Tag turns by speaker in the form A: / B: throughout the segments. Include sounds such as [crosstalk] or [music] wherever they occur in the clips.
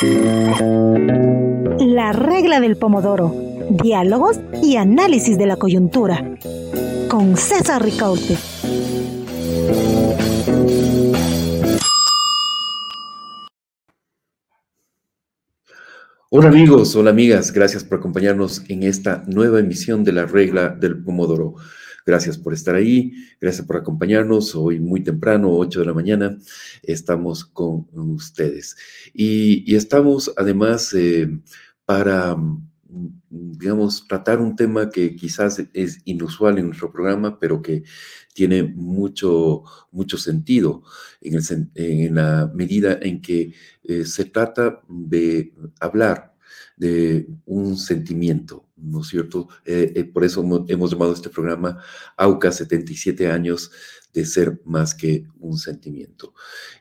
A: La regla del pomodoro. Diálogos y análisis de la coyuntura. Con César Ricaute.
B: Hola amigos, hola amigas, gracias por acompañarnos en esta nueva emisión de la regla del pomodoro. Gracias por estar ahí, gracias por acompañarnos. Hoy muy temprano, 8 de la mañana, estamos con ustedes. Y, estamos además eh, para, digamos, tratar un tema que quizás es inusual en nuestro programa, pero que tiene mucho, mucho sentido en, la medida en que eh, se trata de hablar de un sentimiento, ¿no es cierto? Eh, eh, por eso hemos llamado este programa AUCA 77 años de ser más que un sentimiento.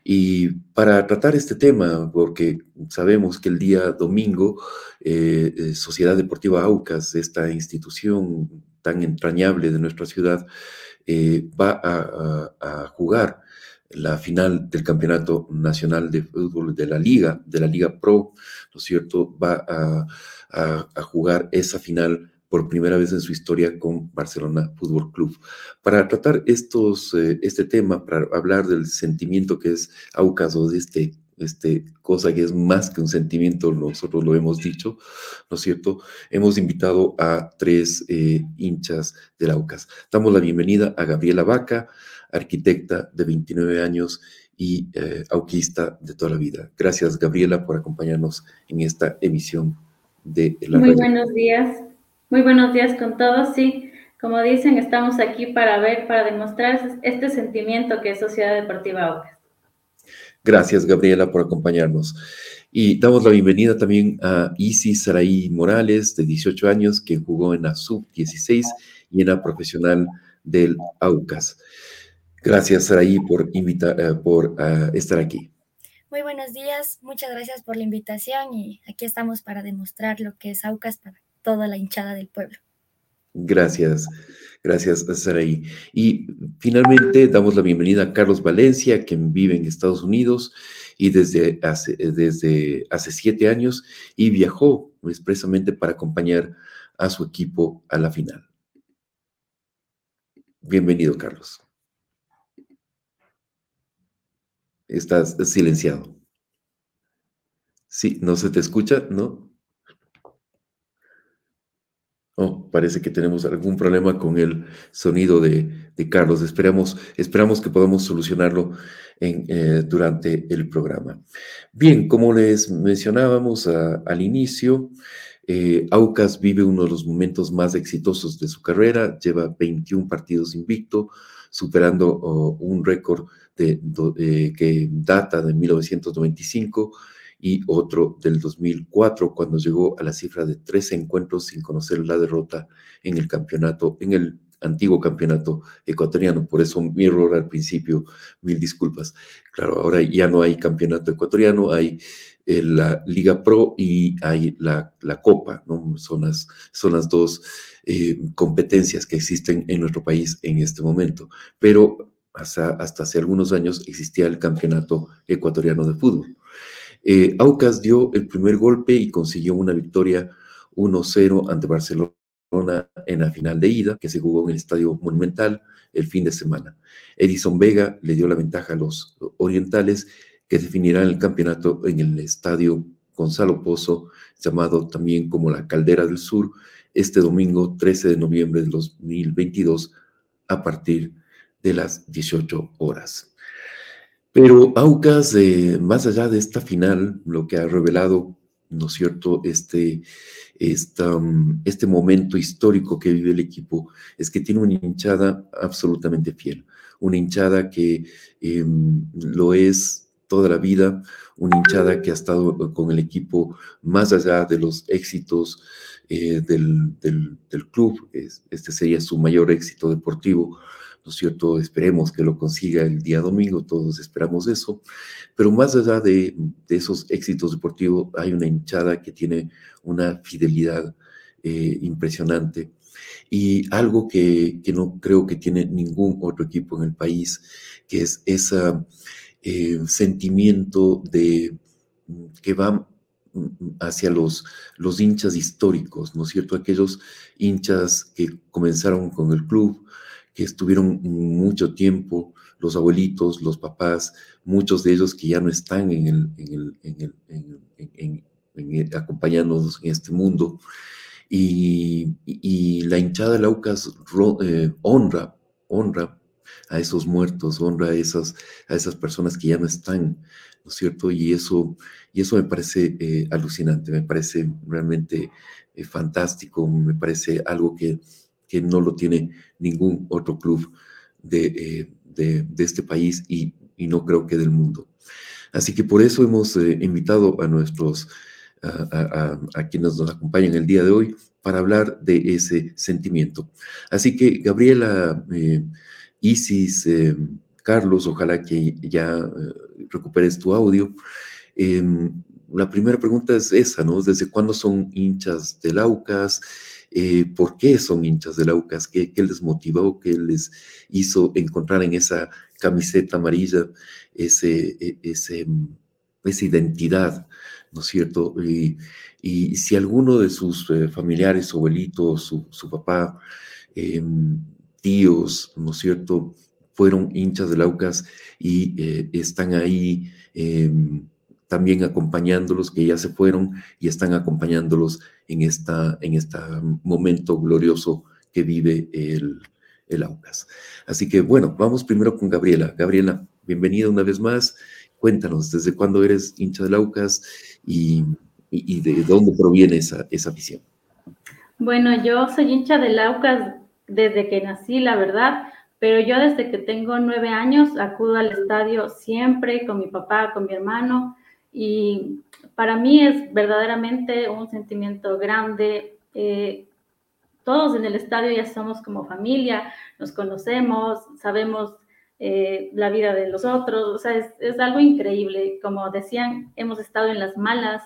B: Y para tratar este tema, porque sabemos que el día domingo, eh, Sociedad Deportiva AUCAS, esta institución tan entrañable de nuestra ciudad, va a jugar la final del Campeonato Nacional de Fútbol de la Liga, de la Liga Pro, ¿no es cierto? Va a, jugar esa final por primera vez en su historia con Barcelona Fútbol Club. Para tratar estos, eh, este tema, para hablar del sentimiento que es Aucas o de este, este cosa que es más que un sentimiento, nosotros lo hemos dicho, ¿no es cierto? Hemos invitado a tres eh, hinchas del Aucas. Damos la bienvenida a Gabriela Vaca, arquitecta de 29 años y eh, auquista de toda la vida. Gracias, Gabriela, por acompañarnos en esta emisión de
C: la Muy buenos días. Muy buenos días con todos. Sí, como dicen, estamos aquí para ver, para demostrar este sentimiento que es Sociedad Deportiva Aucas.
B: Gracias, Gabriela, por acompañarnos. Y damos la bienvenida también a Isis Saraí Morales, de 18 años, que jugó en la Sub-16 y en la profesional del AUCAS. Gracias, Saraí, por, invitar, eh, por eh, estar aquí.
D: Muy buenos días, muchas gracias por la invitación y aquí estamos para demostrar lo que es AUCAS para toda la hinchada del pueblo.
B: Gracias, gracias, Saraí. Y finalmente damos la bienvenida a Carlos Valencia, quien vive en Estados Unidos y desde hace, desde hace siete años y viajó expresamente para acompañar a su equipo a la final. Bienvenido, Carlos. Estás silenciado. Sí, no se te escucha, ¿no? Oh, parece que tenemos algún problema con el sonido de, Carlos. Esperamos, esperamos que podamos solucionarlo eh, durante el programa. Bien, como les mencionábamos al inicio, eh, Aucas vive uno de los momentos más exitosos de su carrera. Lleva 21 partidos invicto, superando oh, un récord eh, que data de 1995 y otro del 2004, cuando llegó a la cifra de 13 encuentros sin conocer la derrota en el campeonato, en el antiguo campeonato ecuatoriano. Por eso mi error al principio, mil disculpas. Claro, ahora ya no hay campeonato ecuatoriano, hay eh, la Liga Pro y hay la, la Copa, ¿no? Son las, son las dos eh, competencias que existen en nuestro país en este momento. Pero hasta, hace algunos años existía el Campeonato Ecuatoriano de Fútbol. Eh, Aucas dio el primer golpe y consiguió una victoria 1-0 ante Barcelona en la final de ida, que se jugó en el Estadio Monumental el fin de semana. Edison Vega le dio la ventaja a los orientales, que definirán el campeonato en el Estadio Gonzalo Pozo, llamado también como la Caldera del Sur, este domingo 13 de noviembre de 2022 a partir de de las 18 horas. Pero Aucas, eh, más allá de esta final, lo que ha revelado, ¿no es cierto?, este, mm, este momento histórico que vive el equipo, es que tiene una hinchada absolutamente fiel, una hinchada que em, lo es toda la vida, una hinchada que ha estado con el equipo más allá de los éxitos eh, del, del, del, club, este sería su mayor éxito deportivo, ¿no es cierto? Esperemos que lo consiga el día domingo, todos esperamos eso, pero más allá de, esos éxitos deportivos, hay una hinchada que tiene una fidelidad eh, impresionante y algo que, no creo que tiene ningún otro equipo en el país, que es ese eh, sentimiento de que va hacia los, los hinchas históricos, ¿no es cierto? Aquellos hinchas que comenzaron con el club, que estuvieron mucho tiempo, los abuelitos, los papás, muchos de ellos que ya no están en el, en el, en acompañándonos en este mundo. Y, la hinchada de Laucas eh, honra, honra a esos muertos, honra a esas, a esas personas que ya no están, ¿no es cierto? Y eso, y eso me parece eh, alucinante, me parece realmente eh, fantástico, me parece algo que, que, no lo tiene ningún otro club de, de, este país y, y, no creo que del mundo. Así que por eso hemos invitado a nuestros a, quienes nos acompañan el día de hoy para hablar de ese sentimiento. Así que, Gabriela, eh, Isis, eh, Carlos, ojalá que ya eh, recuperes tu audio. Em, la primera pregunta es esa, ¿no? ¿Desde cuándo son hinchas del Aucas? ¿Por qué son hinchas del Aucas? ¿Qué, ¿Qué, les motivó? ¿Qué les hizo encontrar en esa camiseta amarilla ese, e, ese, esa identidad ¿no es cierto? Y, si alguno de sus eh, familiares, abuelitos, su, papá, em, tíos, ¿no es cierto?, fueron hinchas del Aucas y eh, están ahí em, también acompañándolos, que ya se fueron y están acompañándolos en este en este momento glorioso que vive el, el Aucas. Así que bueno, vamos primero con Gabriela. Gabriela, bienvenida una vez más. Cuéntanos, ¿desde cuándo eres hincha del Aucas y, de dónde proviene esa, esa visión?
C: Bueno, yo soy hincha del Aucas desde que nací, la verdad, pero yo desde que tengo nueve años acudo al estadio siempre con mi papá, con mi hermano, y para mí es verdaderamente un sentimiento grande. Eh, todos en el estadio ya somos como familia, nos conocemos, sabemos eh, la vida de los otros, o sea, es, algo increíble. Como decían, hemos estado en las malas,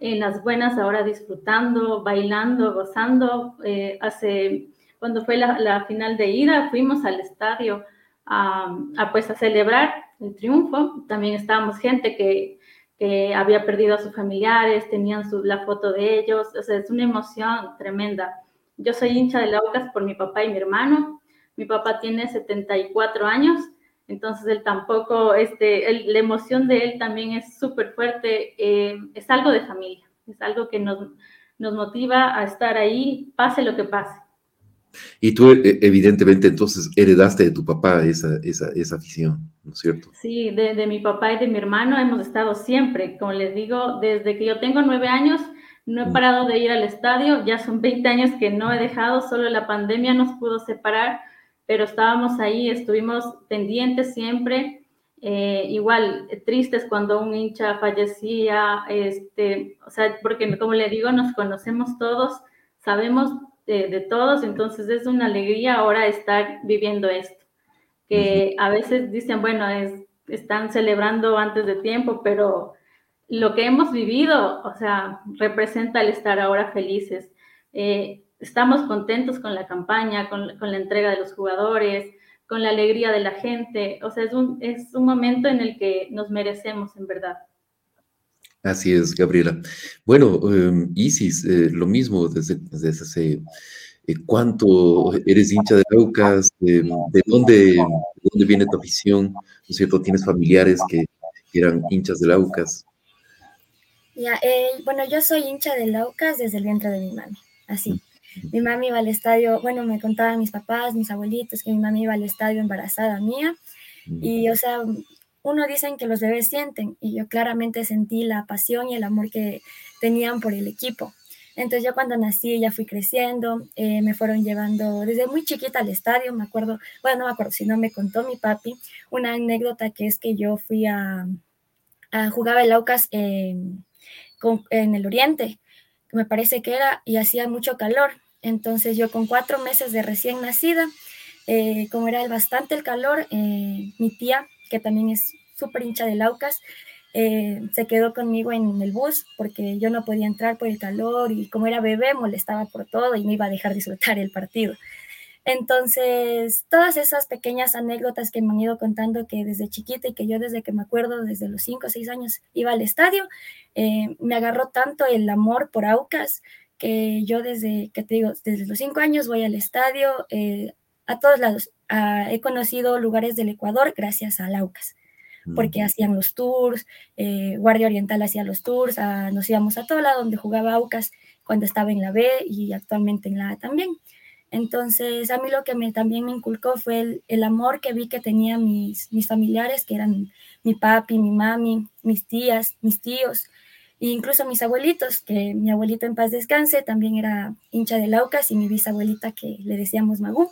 C: en las buenas, ahora disfrutando, bailando, gozando. Eh, hace, cuando fue la, final de ida, fuimos al estadio a, pues a celebrar el triunfo. También estábamos gente que, que había perdido a sus familiares, tenían su, la foto de ellos, o sea, es una emoción tremenda. Yo soy hincha de la Aucas por mi papá y mi hermano. Mi papá tiene 74 años entonces él tampoco, este, la emoción de él también es súper fuerte, eh, es algo de familia, es algo que nos, nos motiva a estar ahí, pase lo que pase.
B: Y tú e, evidentemente entonces heredaste de tu papá esa, esa, esa afición, ¿no es cierto?
C: Sí, de, de, mi papá y de mi hermano hemos estado siempre, como les digo, desde que yo tengo nueve años, no he mm. parado de ir al estadio, ya son 20 años que no he dejado, solo la pandemia nos pudo separar, pero estábamos ahí, estuvimos pendientes siempre, eh, igual tristes cuando un hincha fallecía, este, o sea, porque como le digo, nos conocemos todos, sabemos de, todos, entonces es una alegría ahora estar viviendo esto, que a veces dicen, bueno, es, están celebrando antes de tiempo, pero lo que hemos vivido, o sea, representa el estar ahora felices. Eh, estamos contentos con la campaña, con, la entrega de los jugadores, con la alegría de la gente. O sea, es un, es un momento en el que nos merecemos, en verdad.
B: Así es, Gabriela. Bueno, em, Isis, eh, lo mismo desde, desde hace eh, cuánto eres hincha de Aucas, de, dónde, dónde viene tu afición, ¿no es cierto? ¿Tienes familiares que, eran hinchas de Aucas?
D: Ya, eh, bueno, yo soy hincha de Aucas desde el vientre de mi mami, así. Mi mami iba al estadio, bueno, me contaban mis papás, mis abuelitos, que mi mami iba al estadio embarazada mía. Y, o sea, uno dicen que los bebés sienten, y yo claramente sentí la pasión y el amor que tenían por el equipo. Entonces yo cuando nací ya fui creciendo, eh, me fueron llevando desde muy chiquita al estadio, me acuerdo, bueno, no me acuerdo, si no me contó mi papi una anécdota que es que yo fui a, a jugar el Aucas en, en el oriente, me parece que era, y hacía mucho calor. Entonces yo con cuatro meses de recién nacida, eh, como era bastante el calor, eh, mi tía, que también es súper hincha de Laucas, eh, se quedó conmigo en el bus porque yo no podía entrar por el calor y como era bebé molestaba por todo y me iba a dejar disfrutar el partido. Entonces, todas esas pequeñas anécdotas que me han ido contando que desde chiquita y que yo desde que me acuerdo, desde los 5 o 6 años, iba al estadio, eh, me agarró tanto el amor por Aucas que yo desde, que te digo, desde los 5 años voy al estadio eh, a todos lados. Ah, he conocido lugares del Ecuador gracias a Aucas porque hacían los tours, eh, Guardia Oriental hacía los tours, ah, nos íbamos a todo lado donde jugaba Aucas cuando estaba en la B y actualmente en la A también. Entonces, a mí lo que me, también me inculcó fue el, amor que vi que tenían mis, mis familiares, que eran mi papi, mi mami, mis tías, mis tíos, e incluso mis abuelitos, que mi abuelito en paz descanse también era hincha de Laucas y mi bisabuelita, que le decíamos Magú,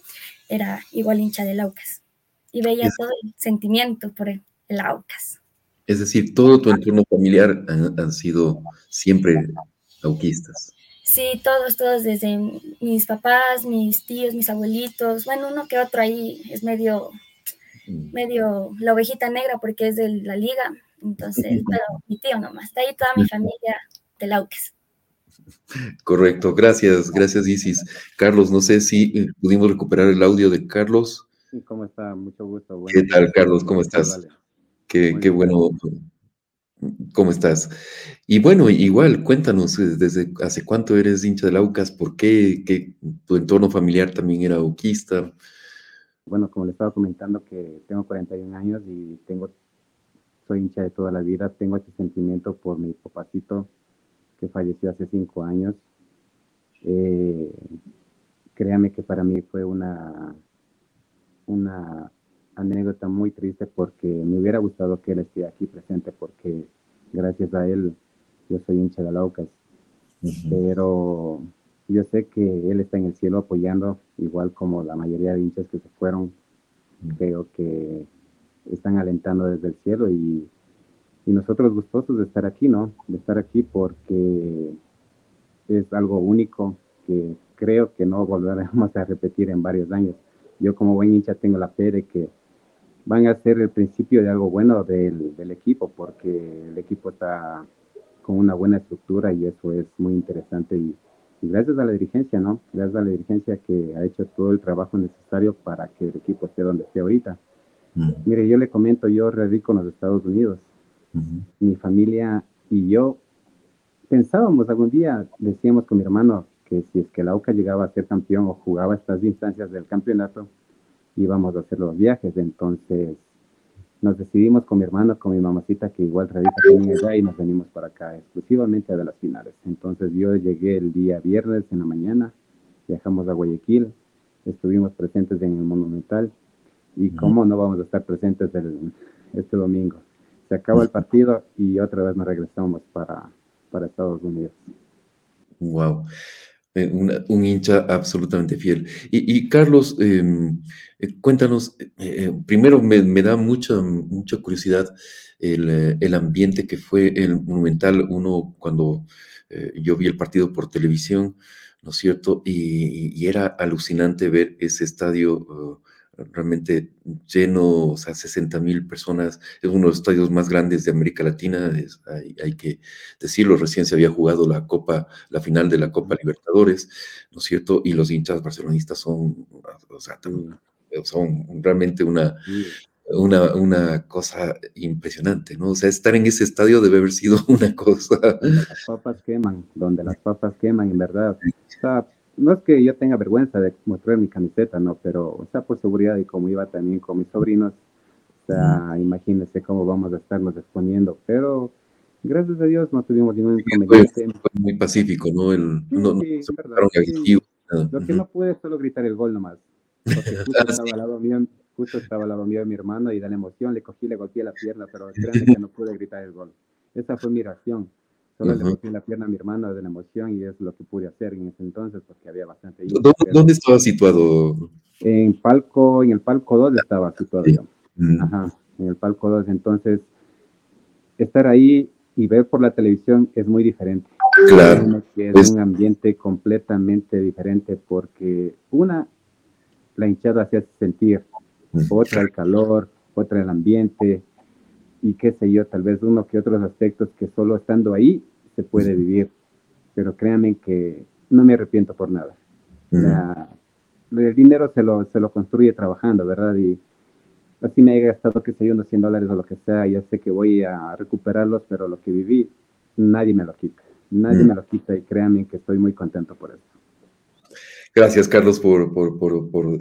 D: era igual hincha de Laucas. Y veía todo el sentimiento por el, el Aucas.
B: Es decir, todo tu entorno familiar han, han sido siempre auquistas.
D: Sí, todos, todos, desde mis papás, mis tíos, mis abuelitos, bueno, uno que otro ahí es medio, mm. medio la ovejita negra porque es de la liga, entonces, pero mi tío nomás, está ahí toda mi familia de Lauques.
B: Correcto, gracias, gracias Isis. Carlos, no sé si eh, pudimos recuperar el audio de Carlos.
E: Sí, ¿cómo está? Mucho gusto.
B: ¿Qué tal, Carlos? ¿Cómo estás? Qué, qué bueno ¿Cómo estás? Y bueno, igual, cuéntanos, eh, ¿desde hace cuánto eres hincha de Aucas? ¿Por qué? ¿Que ¿Tu entorno familiar también era auquista?
E: Bueno, como le estaba comentando que tengo 41 años y tengo, soy hincha de toda la vida, tengo este sentimiento por mi papacito que falleció hace cinco años. Eh, créame que para mí fue una, una anécdota muy triste porque me hubiera gustado que él esté aquí presente porque gracias a él yo soy hincha de Laucas. Pero yo sé que él está en el cielo apoyando, igual como la mayoría de hinchas que se fueron. Creo que están alentando desde el cielo y, y nosotros gustosos de estar aquí, ¿no? De estar aquí porque es algo único que creo que no volveremos [laughs] a repetir en varios años. Yo como buen hincha tengo la fe de que van a ser el principio de algo bueno del, del, equipo, porque el equipo está con una buena estructura y eso es muy interesante. Y, gracias a la dirigencia, ¿no? Gracias a la dirigencia que ha hecho todo el trabajo necesario para que el equipo esté donde esté ahorita. Mire, yo le comento, yo radico en los Estados Unidos. Mi familia y yo pensábamos algún día, decíamos con mi hermano, que si es que la UCA llegaba a ser campeón o jugaba estas instancias del campeonato, íbamos a hacer los viajes. Entonces nos decidimos con mi hermano, con mi mamacita, que igual radica también allá, y nos venimos para acá exclusivamente a de las finales. Entonces yo llegué el día viernes en la mañana, viajamos a Guayaquil, estuvimos presentes en el Monumental, y cómo no vamos a estar presentes este domingo. Se acaba el partido y otra vez nos regresamos para, para Estados Unidos.
B: Wow. Eh, un hincha absolutamente fiel. Y, Carlos, em, eh, cuéntanos, eh, primero me, da mucha, mucha curiosidad el, ambiente que fue el Monumental, uno cuando yo vi el partido por televisión, ¿no es cierto? Y, era alucinante ver ese estadio. Uh, realmente lleno, o sea, 60 mil personas, es uno de los estadios más grandes de América Latina, hay, que decirlo, recién se había jugado la Copa, la final de la Copa Libertadores, ¿no es cierto? Y los hinchas barcelonistas son, o sea, son realmente una, una, una cosa impresionante, ¿no? O sea, estar en ese estadio debe haber sido [laughs] una cosa...
E: Las papas queman, donde las papas queman, en verdad. No es que yo tenga vergüenza de mostrar mi camiseta, no, pero, o sea, por seguridad y como iba también con mis sobrinos, o sea, imagínense cómo vamos a estarnos exponiendo, pero gracias a Dios no tuvimos ningún inconveniente.
B: Fue muy pacífico, ¿no? El, no,
E: sí, Lo que no pude solo gritar el gol nomás, porque justo [laughs] estaba al lado mío, justo estaba al lado mío de mi hermano y de la emoción le cogí, le golpeé la pierna, pero [laughs] créanme que no pude gritar el gol. Esa fue mi reacción. Solo le golpeé la pierna a mi hermano de la emoción y es lo que pude hacer en ese entonces porque había bastante.
B: ¿Dónde, estaba situado?
E: En palco, en el palco 2 estaba situado yo. Mm. Ajá, en el palco 2. Entonces, estar ahí y ver por la televisión es muy diferente.
B: Claro.
E: Es un ambiente completamente diferente porque una, la hinchada hace sentir, otra el calor, otra el ambiente, y qué sé yo, tal vez uno que otros aspectos que solo estando ahí se puede vivir. Pero créanme que no me arrepiento por nada. el dinero se lo, se lo construye trabajando, ¿verdad? Y así me haya gastado, que sé yo, unos 100 dólares o lo que sea, ya sé que voy a recuperarlos, pero lo que viví, nadie me lo quita. Nadie mm. me lo quita y créanme que estoy muy contento por eso.
B: Gracias, Carlos, por,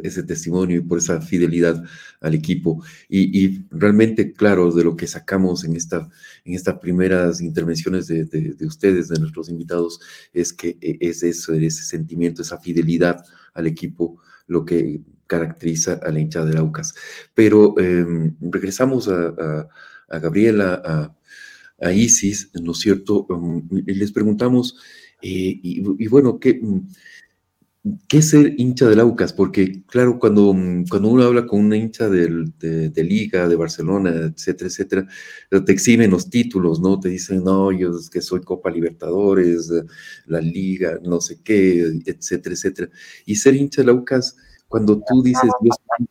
B: ese testimonio y por esa fidelidad al equipo. Y, realmente, claro, de lo que sacamos en, esta, en estas primeras intervenciones de, de, de, ustedes, de nuestros invitados, es que e, es eso, ese sentimiento, esa fidelidad al equipo, lo que caracteriza a la hinchada de Aucas. Pero em, regresamos a, a, Gabriela, a, a, Isis, ¿no es cierto? Um, les preguntamos, eh, y, y, bueno, ¿qué, ¿qué es ser hincha del Aucas? Porque, claro, cuando, cuando uno habla con una hincha de, de, Liga, de Barcelona, etcétera, etcétera, te exhiben los títulos, ¿no? Te dicen, no, yo es que soy Copa Libertadores, la Liga, no sé qué, etcétera, etcétera. Y ser hincha del Aucas cuando tú dices, yo soy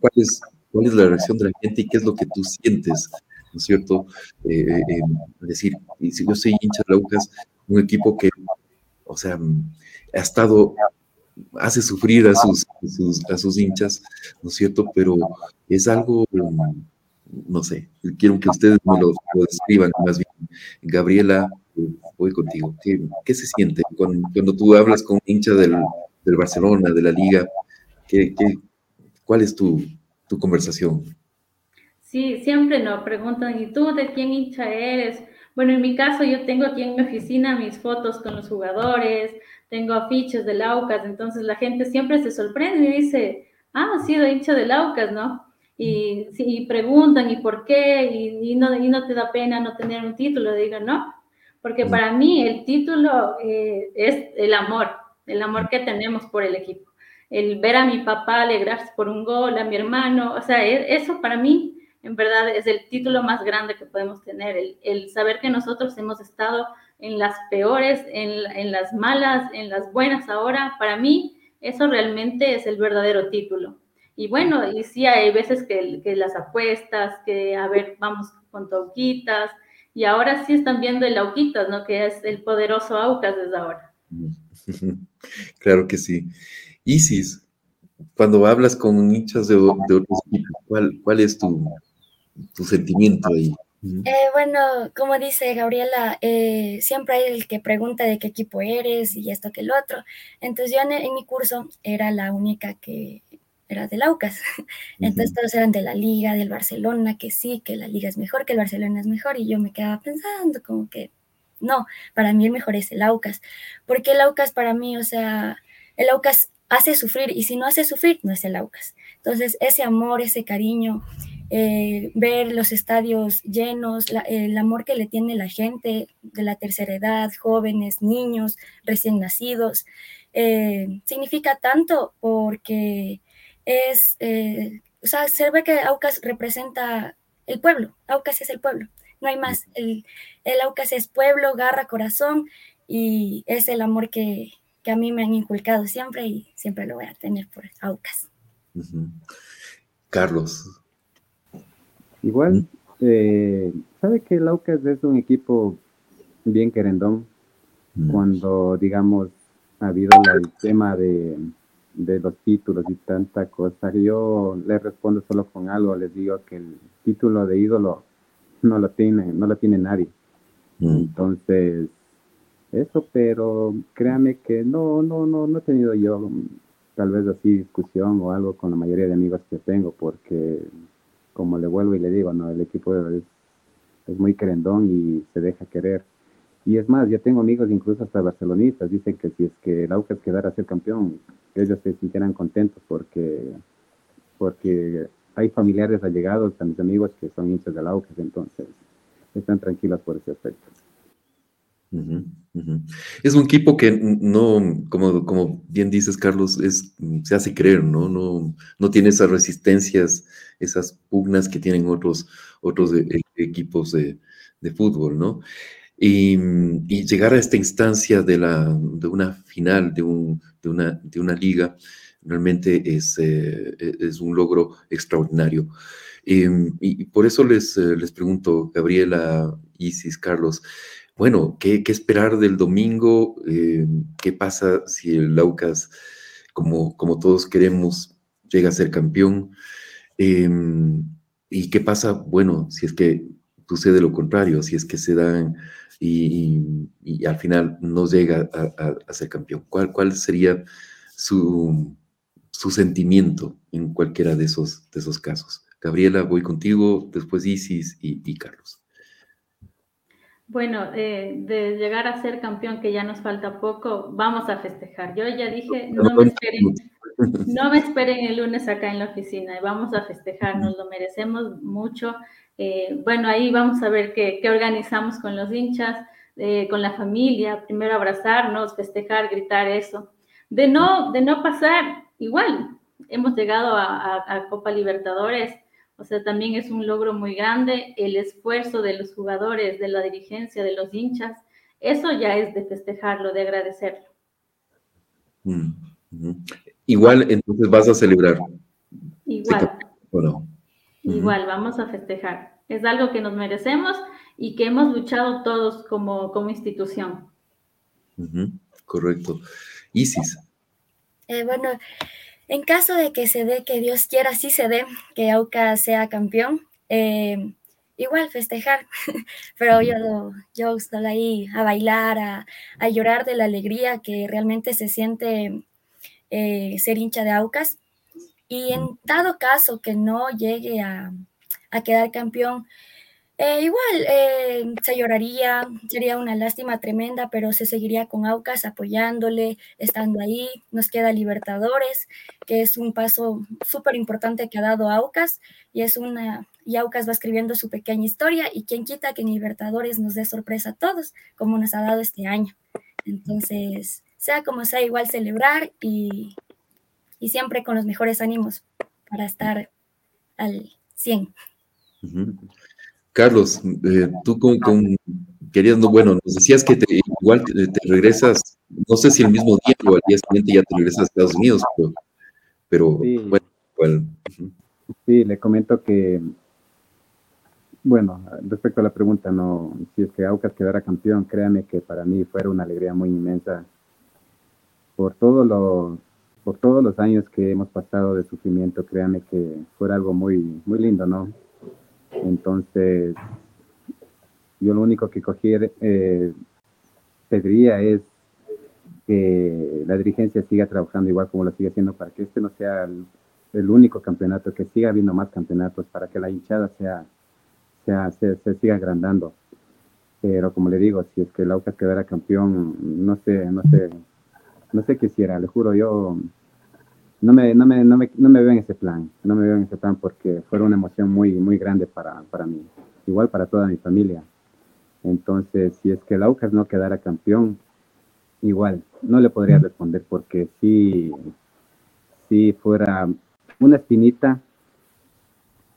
B: ¿cuál es, ¿cuál es la reacción de la gente y qué es lo que tú sientes? ¿No es cierto? Eh, eh, eh decir, y si yo soy hincha de Laucas, un equipo que, o sea, ha estado, hace sufrir a sus, a sus, hinchas, ¿no es cierto? Pero es algo, no sé, quiero que ustedes me lo, describan más bien. Gabriela, voy contigo. ¿Qué, qué se siente cuando, cuando, tú hablas con un hincha del, del Barcelona, de la Liga? ¿Qué, cuál es tu, tu, conversación?
C: Sí, siempre nos preguntan, ¿y tú de quién hincha eres? Bueno, en mi caso yo tengo aquí en mi oficina mis fotos con los jugadores, tengo afiches de Laucas, entonces la gente siempre se sorprende y dice, ah, ha sido hincha de Laucas, ¿no? Y, y, preguntan, ¿y por qué? Y, y, no, y no te da pena no tener un título, digo, no, porque para mí el título eh, es el amor, el amor que tenemos por el equipo. El ver a mi papá alegrarse por un gol, a mi hermano, o sea, e, eso para mí en verdad es el título más grande que podemos tener, el, saber que nosotros hemos estado en las peores, en, las malas, en las buenas ahora, para mí eso realmente es el verdadero título. Y bueno, y sí hay veces que, que las apuestas, que a ver, vamos con Tauquitas, y ahora sí están viendo el Auquitas, ¿no? Que es el poderoso Aucas desde ahora. [laughs]
B: Claro que sí. Isis, cuando hablas con hinchas de, otros equipos, ¿cuál, es tu, sentimiento ahí?
D: Eh, bueno, como dice Gabriela, eh, siempre hay el que pregunta de qué equipo eres y esto que el otro. Entonces yo en, mi curso era la única que era de Laucas. [laughs] Entonces todos eran de la liga, del Barcelona, que sí, que la liga es mejor, que el Barcelona es mejor. Y yo me quedaba pensando como que no, para mí el mejor es el Aucas. Porque el Aucas para mí, o sea, el Aucas hace sufrir y si no hace sufrir, no es el Aucas. Entonces, ese amor, ese cariño, eh, ver los estadios llenos, el amor que le tiene la gente de la tercera edad, jóvenes, niños, recién nacidos, eh, significa tanto porque es, eh, o sea, se ve que Aucas representa el pueblo, Aucas es el pueblo, no hay más, el, el Aucas es pueblo, garra, corazón y es el amor que, a mí me han inculcado siempre y siempre lo voy a tener por Aucas.
B: Carlos.
E: Igual, eh, sabe que el Aucas es un equipo bien querendón. Cuando, digamos, ha habido el tema de, los títulos y tanta cosa, yo les respondo solo con algo, les digo que el título de ídolo no lo tiene, no lo tiene nadie. Entonces, eso, pero créame que no, no, no, no he tenido yo tal vez así discusión o algo con la mayoría de amigos que tengo, porque como le vuelvo y le digo, no, el equipo es, es muy querendón y se deja querer. Y es más, yo tengo amigos incluso hasta barcelonistas, dicen que si es que el Aucas quedara a ser campeón, ellos se sintieran contentos porque, porque hay familiares allegados a mis amigos que son hinchas del Aucas, entonces están tranquilos por ese aspecto.
B: Es un equipo que no, como, como bien dices, Carlos, es, se hace creer, ¿no? No, no tiene esas resistencias, esas pugnas que tienen otros, otros e, e, equipos de, fútbol, ¿no? Y, llegar a esta instancia de, la, de una final, de, un, de, una, de una liga, realmente es, eh, e, es un logro extraordinario. Em, y, por eso les, eh, les pregunto, Gabriela, Isis, Carlos, bueno, ¿qué, esperar del domingo? Eh, ¿Qué pasa si el Laucas como, como todos queremos, llega a ser campeón. Em, ¿Y qué pasa? Bueno, si es que sucede lo contrario, si es que se dan y, al final no llega a, ser campeón. ¿Cuál, sería su, su, sentimiento en cualquiera de esos, de esos casos? Gabriela, voy contigo, después Isis y, Carlos.
C: Bueno, eh, de llegar a ser campeón, que ya nos falta poco, vamos a festejar. Yo ya dije, no me esperen, no me esperen el lunes acá en la oficina, vamos a festejar, nos lo merecemos mucho. Eh, bueno, ahí vamos a ver qué, organizamos con los hinchas, eh, con la familia, primero abrazarnos, festejar, gritar eso. De no, de no pasar, igual, hemos llegado a, Copa Libertadores, o sea, también es un logro muy grande, el esfuerzo de los jugadores, de la dirigencia, de los hinchas, eso ya es de festejarlo, de agradecerlo.
B: Mm, igual, entonces vas a celebrar.
C: Igual. Bueno. Igual, vamos a festejar. Es algo que nos merecemos y que hemos luchado todos como, como institución.
B: Correcto. Isis.
D: Eh, bueno, en caso de que se dé, que Dios quiera, sí se dé, que AUCA sea campeón, eh, igual festejar, [laughs] pero yo, yo estoy ahí a bailar, a, llorar de la alegría que realmente se siente eh, ser hincha de AUCAS. Y en dado caso que no llegue a, quedar campeón, eh, igual eh, se lloraría, sería una lástima tremenda, pero se seguiría con Aucas apoyándole, estando ahí. Nos queda Libertadores, que es un paso súper importante que ha dado Aucas y es una y Aucas va escribiendo su pequeña historia y quien quita que en Libertadores nos dé sorpresa a todos, como nos ha dado este año. Entonces, sea como sea, igual celebrar y, y siempre con los mejores ánimos para estar al 100.
B: Carlos, eh, tú con, querías, bueno, nos decías que igual te, regresas, no sé si el mismo día o al día siguiente ya te regresas a Estados Unidos, pero, bueno,
E: Sí, le comento que, bueno, respecto a la pregunta, no, si es que Aucas quedara campeón, créame que para mí fuera una alegría muy inmensa por todo lo por todos los años que hemos pasado de sufrimiento, créanme que fuera algo muy, muy lindo, ¿no? Entonces, yo lo único que cogí, eh, pediría es que la dirigencia siga trabajando igual como lo sigue haciendo para que este no sea el, único campeonato, que siga habiendo más campeonatos, para que la hinchada sea, sea se, se, siga agrandando. Pero como le digo, si es que el Aucas quedara campeón, no sé, no sé, no sé qué hiciera, le juro, yo no me, no me, no me, no me veo en ese plan, no me veo en ese plan porque fue una emoción muy, muy grande para, para mí, igual para toda mi familia. Entonces, si es que el Aucas no quedara campeón, igual, no le podría responder porque si, si fuera una espinita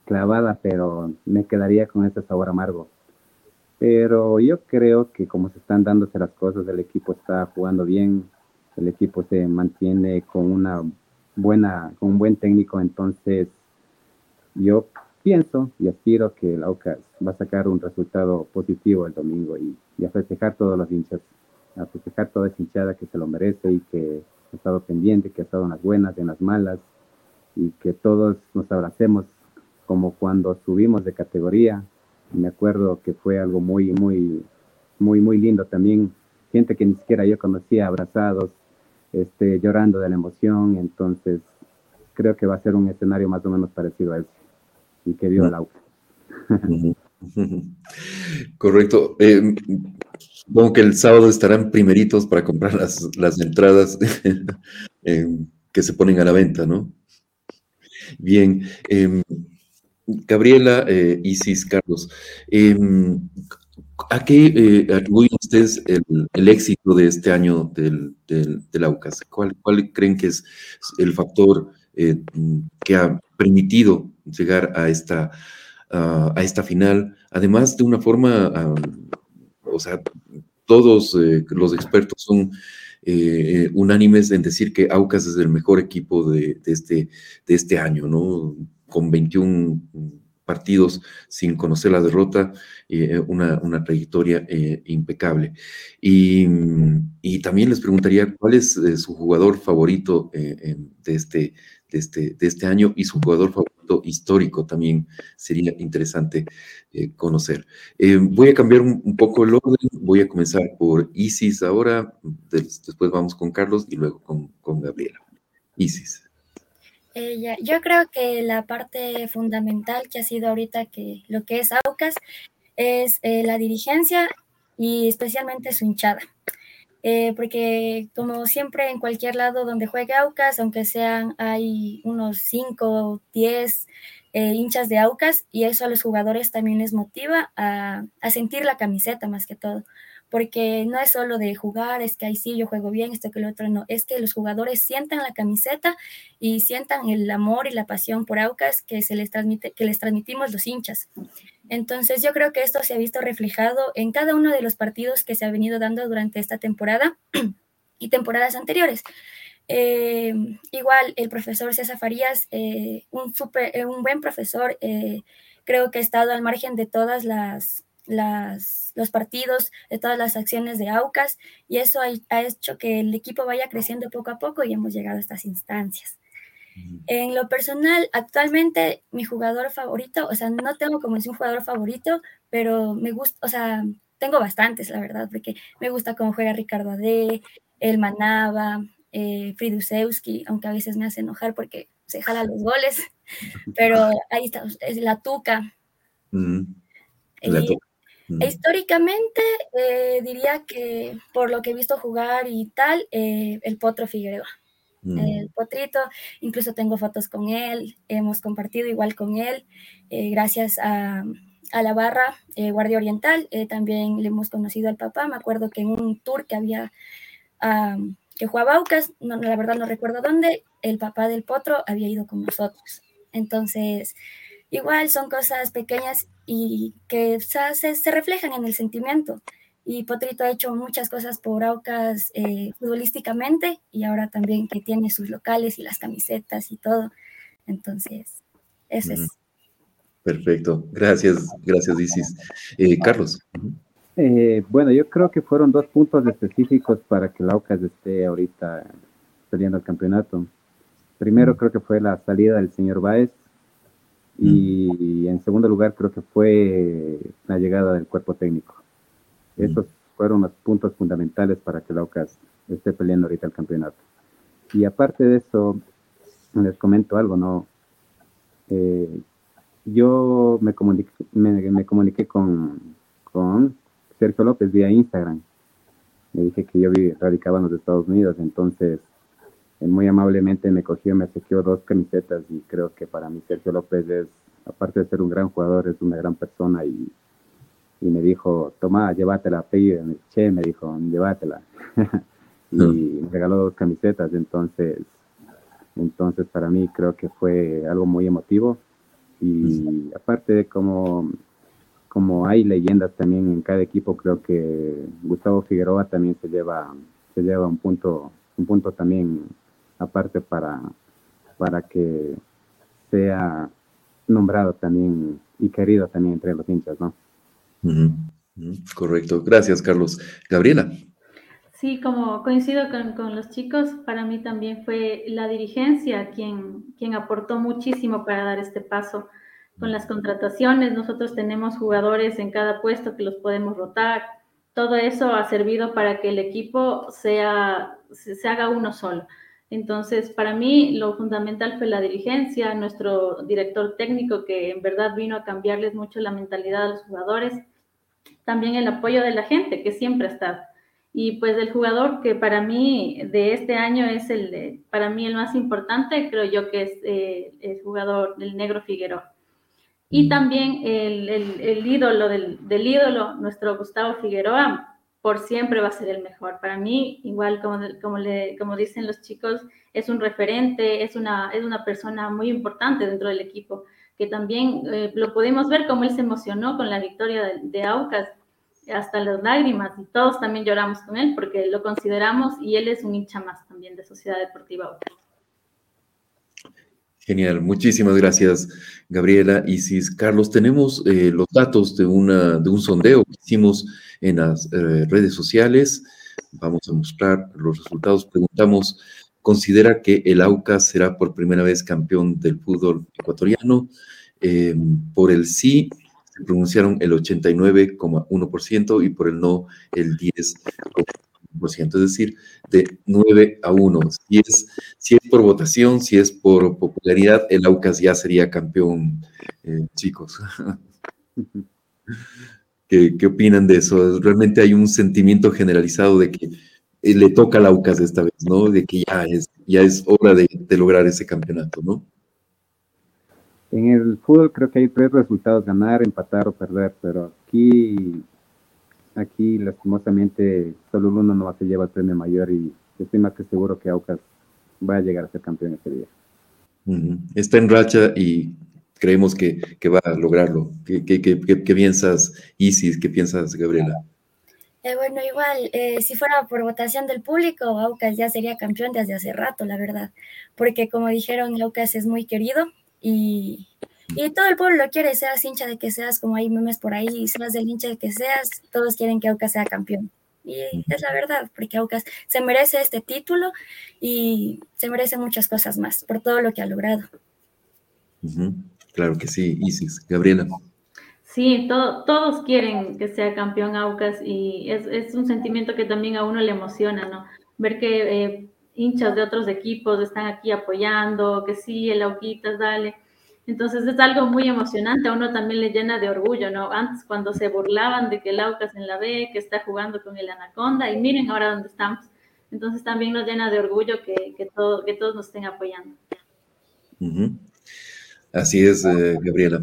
E: clavada, pero me quedaría con ese sabor amargo. Pero yo creo que como se están dándose las cosas, el equipo está jugando bien, el equipo se mantiene con una buena, con un buen técnico, entonces yo pienso y aspiro que el Aucas va a sacar un resultado positivo el domingo y, a festejar todos los hinchas, a festejar toda esa hinchada que se lo merece y que ha estado pendiente, que ha estado en las buenas, en las malas y que todos nos abracemos como cuando subimos de categoría. Me acuerdo que fue algo muy, muy, muy, muy lindo también. Gente que ni siquiera yo conocía, abrazados, este, llorando de la emoción, entonces creo que va a ser un escenario más o menos parecido a ese y que vio el auto.
B: Correcto. Eh, supongo que el sábado estarán primeritos para comprar las, las entradas [laughs] eh, que se ponen a la venta, ¿no? Bien. Em, Gabriela, eh, Isis, Carlos, em, ¿A qué eh, atribuyen ustedes el, éxito de este año del, del, AUCAS? ¿Cuál, creen que es el factor eh, que ha permitido llegar a esta, a esta final? Además, de una forma, o sea, todos eh, los expertos son unánimes en decir que AUCAS es el mejor equipo de, este, de este año, ¿no? Con 21 partidos sin conocer la derrota, una, una, trayectoria impecable. Y, y, también les preguntaría cuál es su jugador favorito de, este, de, este, de este año y su jugador favorito histórico también sería interesante conocer. voy a cambiar un, poco el orden, voy a comenzar por Isis ahora, después vamos con Carlos y luego con, con Gabriela. Isis.
D: Eh, yo creo que la parte fundamental que ha sido ahorita que lo que es AUCAS es eh, la dirigencia y especialmente su hinchada. Eh, porque como siempre en cualquier lado donde juegue AUCAS, aunque sean hay unos 5 o 10 hinchas de AUCAS, y eso a los jugadores también les motiva a sentir la camiseta más que todo porque no es solo de jugar, es que ahí sí yo juego bien, esto que lo otro no, es que los jugadores sientan la camiseta y sientan el amor y la pasión por Aucas que se les transmite, que les transmitimos los hinchas. Entonces yo creo que esto se ha visto reflejado en cada uno de los partidos que se ha venido dando durante esta temporada [clears throat] y temporadas anteriores. Eh, igual el profesor César Farías, eh, un, super, eh, un buen profesor, creo que ha estado al margen de todas las las, los partidos, de todas las acciones de AUCAS y eso ha, hecho que el equipo vaya creciendo poco a poco y hemos llegado a estas instancias. En lo personal, actualmente mi jugador favorito, o sea, no tengo como es un jugador favorito, pero me gusta, o sea, tengo bastantes, la verdad, porque me gusta cómo juega Ricardo Ade, el Manaba, eh, Fridusewski, aunque a veces me hace enojar porque se jala los goles, [laughs] pero ahí está, es la Tuca. La tuca. Mm. Históricamente, eh, diría que por lo que he visto jugar y tal, eh, el Potro Figueroa. Mm. El Potrito, incluso tengo fotos con él, hemos compartido igual con él, eh, gracias a, la barra Guardia Oriental, también le hemos conocido al papá, me acuerdo que en un tour que había, que jugaba Aucas, no, la verdad no recuerdo dónde, el papá del Potro había ido con nosotros. Entonces, igual son cosas pequeñas y que se, se, reflejan en el sentimiento. Y Potrito ha hecho muchas cosas por Aucas eh, futbolísticamente y ahora también que tiene sus locales y las camisetas y todo. Entonces, eso es.
B: Perfecto. Gracias, gracias, Isis. Eh, Carlos.
E: Eh, bueno, yo creo que fueron dos puntos específicos para que el Aucas esté ahorita peleando el campeonato. Primero creo que fue la salida del señor Baez y en segundo lugar, creo que fue la llegada del cuerpo técnico. Esos fueron los puntos fundamentales para que la OCAS esté peleando ahorita el campeonato. Y aparte de eso, les comento algo, ¿no? Eh, yo me comuniqué, me, comuniqué con, con, Sergio López vía Instagram. Me dije que yo radicaba en los Estados Unidos, entonces muy amablemente me cogió, me asequió dos camisetas y creo que para mí Sergio López es, aparte de ser un gran jugador, es una gran persona y, y me dijo, toma, llévatela, che, me dijo, llévatela. [laughs] y me regaló dos camisetas, entonces, entonces para mí creo que fue algo muy emotivo y aparte de como, como hay leyendas también en cada equipo, creo que Gustavo Figueroa también se lleva, se lleva un punto, un punto también aparte para, para que sea nombrado también y querido también entre los hinchas, ¿no?
B: Correcto. Gracias, Carlos. Gabriela.
C: Sí, como coincido con, los chicos, para mí también fue la dirigencia quien, quien aportó muchísimo para dar este paso. Con las contrataciones, nosotros tenemos jugadores en cada puesto que los podemos rotar. Todo eso ha servido para que el equipo sea, se haga uno solo. Entonces, para mí lo fundamental fue la dirigencia, nuestro director técnico que en verdad vino a cambiarles mucho la mentalidad a los jugadores, también el apoyo de la gente que siempre ha estado. Y pues el jugador que para mí de este año es el, para mí el más importante, creo yo que es eh, el jugador del negro Figueroa. Y también el, ídolo del, del ídolo, nuestro Gustavo Figueroa, por siempre va a ser el mejor. Para mí, igual como, como, le, como dicen los chicos, es un referente, es una, es una persona muy importante dentro del equipo, que también eh, lo pudimos ver como él se emocionó con la victoria de, Aucas, hasta las lágrimas, y todos también lloramos con él porque lo consideramos y él es un hincha más también de Sociedad Deportiva Aucas.
B: Genial, muchísimas gracias, Gabriela. Isis, Carlos, tenemos eh, los datos de, un sondeo que hicimos en las eh, redes sociales. Vamos a mostrar los resultados. Preguntamos, ¿considera que el AUCAS será por primera vez campeón del fútbol ecuatoriano? Eh, por el sí se pronunciaron el 89,1% y por el no el 10% es decir, de 9 a 1. Si es, por votación, si es por popularidad, el Aucas ya sería campeón, eh, chicos. [laughs] ¿Qué, ¿Qué, opinan de eso? Realmente hay un sentimiento generalizado de que eh, le toca al Aucas esta vez, ¿no? De que ya es, ya es hora de lograr ese campeonato, ¿no?
E: En el fútbol creo que hay tres resultados, ganar, empatar o perder, pero aquí aquí lastimosamente solo uno no se lleva el premio mayor y estoy más que seguro que Aucas va a llegar a ser campeón ese día.
B: Está en racha y creemos que, va a lograrlo. ¿Qué, qué, piensas, Isis? ¿Qué piensas, Gabriela?
D: Eh, bueno, igual, eh, si fuera por votación del público, Aucas ya sería campeón desde hace rato, la verdad. Porque como dijeron, Aucas es muy querido y y todo el pueblo lo quiere, seas hincha de que seas, como hay memes por ahí, seas del hincha de que seas, todos quieren que Aucas sea campeón. Y es la verdad, porque Aucas se merece este título y se merece muchas cosas más por todo lo que ha logrado.
B: Claro que sí, Isis. Gabriela.
C: Sí, todos quieren que sea campeón Aucas y es, un sentimiento que también a uno le emociona, ¿no? Ver que eh, hinchas de otros equipos están aquí apoyando, que sí, el Auquitas, dale. Entonces es algo muy emocionante, a uno también le llena de orgullo, ¿no? Antes cuando se burlaban de que el Aucas en la B, que está jugando con el Anaconda, y miren ahora dónde estamos. Entonces también nos llena de orgullo que, que, todo, que todos nos estén apoyando.
B: Así es, eh, Gabriela.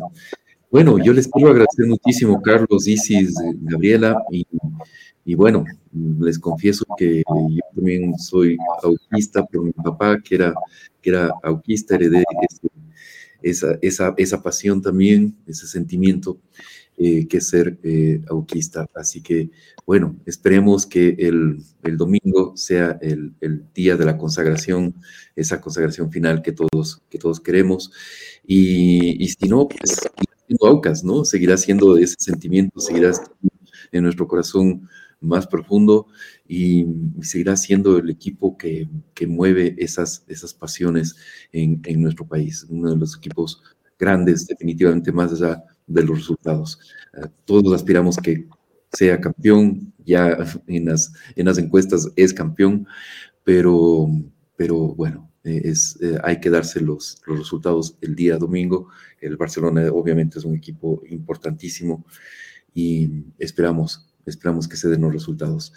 B: Bueno, yo les quiero agradecer muchísimo, Carlos, Isis, Gabriela, y, y, bueno, les confieso que yo también soy autista por mi papá, que era, que era autista, heredé este esa, esa, esa pasión también, ese sentimiento eh, que ser eh, auquista. Así que, bueno, esperemos que el, el domingo sea el, el, día de la consagración, esa consagración final que todos, que todos queremos. Y, y si no, pues seguirá siendo Aucas, ¿no? Seguirá siendo ese sentimiento, seguirá en nuestro corazón más profundo y, seguirá siendo el equipo que, que mueve esas, esas pasiones en, en, nuestro país, uno de los equipos grandes definitivamente más allá de los resultados. Eh, todos aspiramos que sea campeón, ya en las, en las encuestas es campeón, pero, pero bueno, eh, es, eh, hay que darse los, los resultados el día domingo. El Barcelona obviamente es un equipo importantísimo y esperamos Esperamos que se den los resultados.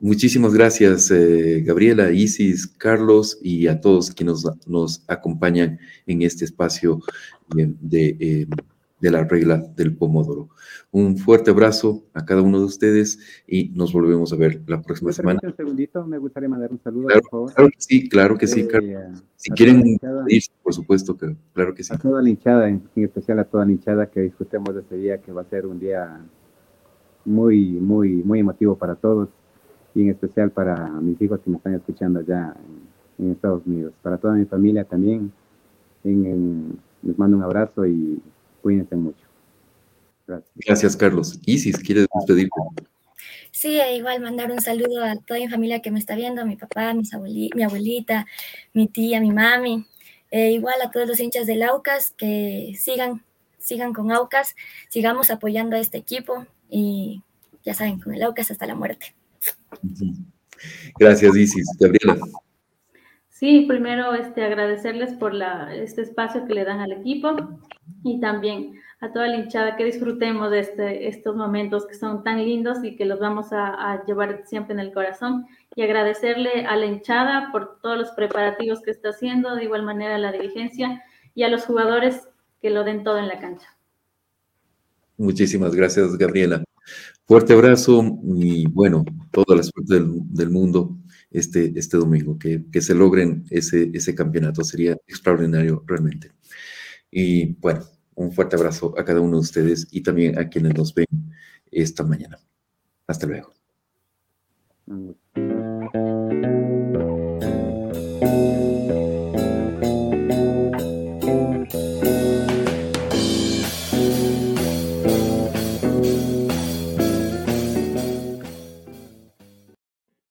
B: Muchísimas gracias, eh, Gabriela, Isis, Carlos y a todos quienes nos, acompañan en este espacio eh, de, la regla del pomodoro. Un fuerte abrazo a cada uno de ustedes y nos volvemos a ver la próxima semana.
E: Un segundito, me gustaría mandar un saludo,
B: claro, por favor. Claro que sí, claro que sí, eh, Carlos. Si quieren ir, por supuesto, que, claro que sí.
E: A toda la hinchada, en especial a toda la hinchada, que disfrutemos de este día, que va a ser un día muy, muy, muy emotivo para todos y en especial para mis hijos que me están escuchando allá en, Estados Unidos. Para toda mi familia también, les mando un abrazo y cuídense mucho.
B: Gracias. Gracias, Carlos. Isis, ¿quieres despedirte?
D: Sí, e igual mandar un saludo a toda mi familia que me está viendo, a mi papá, mis mi abuelita, mi tía, mi mami, e igual a todos los hinchas del Aucas que sigan, sigan con Aucas, sigamos apoyando a este equipo, y ya saben, con el Aucas hasta la muerte.
B: Gracias, Isis. Gabriela.
C: Sí, primero este, agradecerles por la, este espacio que le dan al equipo y también a toda la hinchada que disfrutemos de este, estos momentos que son tan lindos y que los vamos a, a, llevar siempre en el corazón. Y agradecerle a la hinchada por todos los preparativos que está haciendo, de igual manera a la dirigencia y a los jugadores que lo den todo en la cancha.
B: Muchísimas gracias, Gabriela. Fuerte abrazo y bueno, toda la suerte del, mundo este, este domingo, que, que, se logren ese, ese campeonato, sería extraordinario realmente. Y bueno, un fuerte abrazo a cada uno de ustedes y también a quienes nos ven esta mañana. Hasta luego.